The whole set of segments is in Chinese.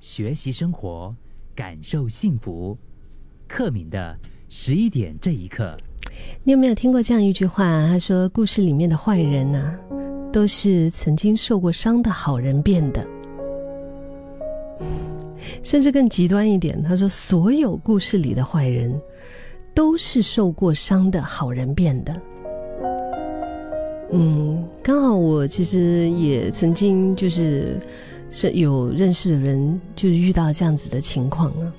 学习生活，感受幸福。克敏的十一点这一刻，你有没有听过这样一句话？他说：“故事里面的坏人呢，都是曾经受过伤的好人变的。”甚至更极端一点，他说：“所有故事里的坏人，都是受过伤的好人变的。”嗯，刚好我其实也曾经就是是有认识的人，就是遇到这样子的情况啊。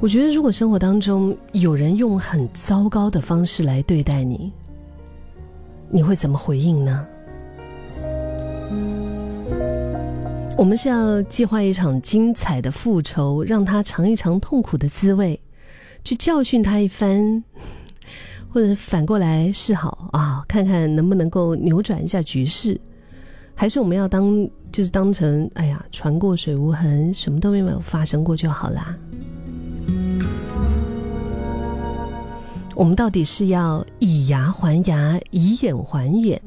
我觉得，如果生活当中有人用很糟糕的方式来对待你，你会怎么回应呢？我们是要计划一场精彩的复仇，让他尝一尝痛苦的滋味，去教训他一番。或者反过来示好啊，看看能不能够扭转一下局势，还是我们要当就是当成哎呀船过水无痕，什么都没有发生过就好啦。我们到底是要以牙还牙，以眼还眼，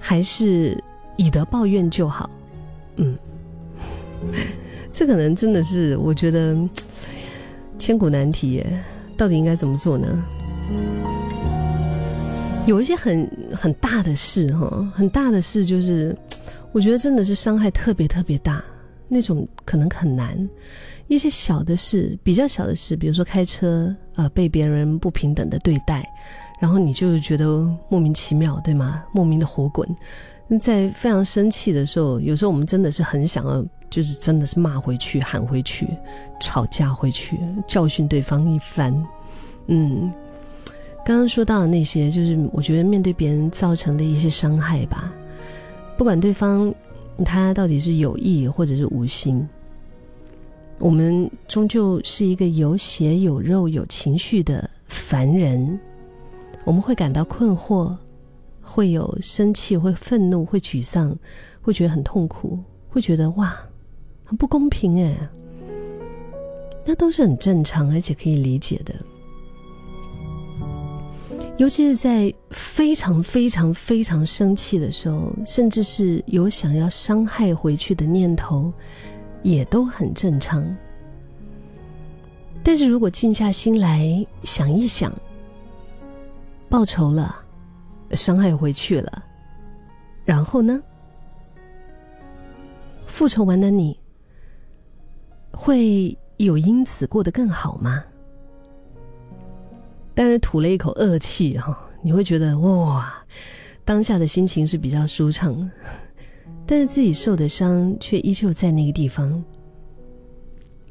还是以德报怨就好？嗯，这可能真的是我觉得千古难题耶，到底应该怎么做呢？有一些很很大的事哈，很大的事就是，我觉得真的是伤害特别特别大，那种可能很难。一些小的事，比较小的事，比如说开车啊，被别人不平等的对待，然后你就觉得莫名其妙，对吗？莫名的火滚，在非常生气的时候，有时候我们真的是很想要，就是真的是骂回去、喊回去、吵架回去、教训对方一番，嗯。刚刚说到的那些，就是我觉得面对别人造成的一些伤害吧，不管对方他到底是有意或者是无心，我们终究是一个有血有肉有情绪的凡人，我们会感到困惑，会有生气，会愤怒，会沮丧，会觉得很痛苦，会觉得哇，很不公平哎，那都是很正常而且可以理解的。尤其是在非常非常非常生气的时候，甚至是有想要伤害回去的念头，也都很正常。但是如果静下心来想一想，报仇了，伤害回去了，然后呢？复仇完的你，会有因此过得更好吗？但是吐了一口恶气哈，你会觉得哇，当下的心情是比较舒畅，但是自己受的伤却依旧在那个地方。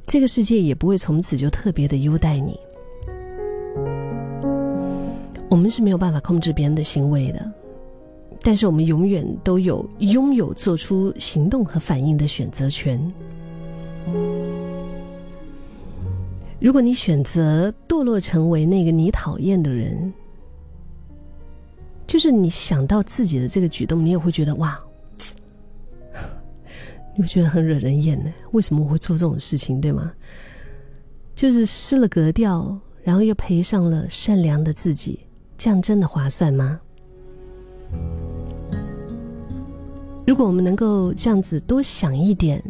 这个世界也不会从此就特别的优待你。我们是没有办法控制别人的行为的，但是我们永远都有拥有做出行动和反应的选择权。如果你选择堕落成为那个你讨厌的人，就是你想到自己的这个举动，你也会觉得哇，你会觉得很惹人厌呢？为什么我会做这种事情，对吗？就是失了格调，然后又赔上了善良的自己，这样真的划算吗？如果我们能够这样子多想一点，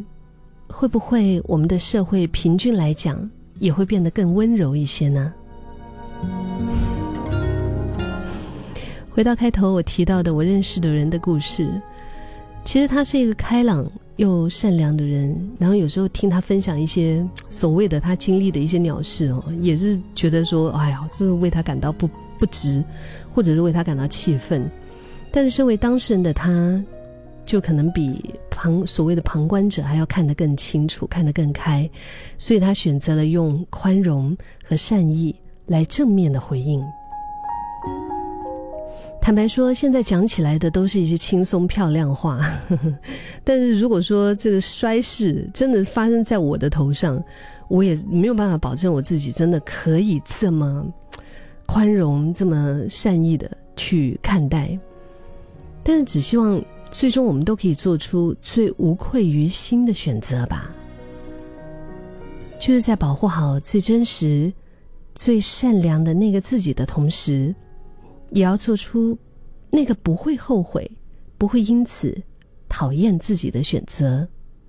会不会我们的社会平均来讲？也会变得更温柔一些呢。回到开头我提到的我认识的人的故事，其实他是一个开朗又善良的人。然后有时候听他分享一些所谓的他经历的一些鸟事哦，也是觉得说，哎呀，就是为他感到不不值，或者是为他感到气愤。但是身为当事人的他。就可能比旁所谓的旁观者还要看得更清楚，看得更开，所以他选择了用宽容和善意来正面的回应。坦白说，现在讲起来的都是一些轻松漂亮话，但是如果说这个衰事真的发生在我的头上，我也没有办法保证我自己真的可以这么宽容、这么善意的去看待，但是只希望。最终，我们都可以做出最无愧于心的选择吧。就是在保护好最真实、最善良的那个自己的同时，也要做出那个不会后悔、不会因此讨厌自己的选择。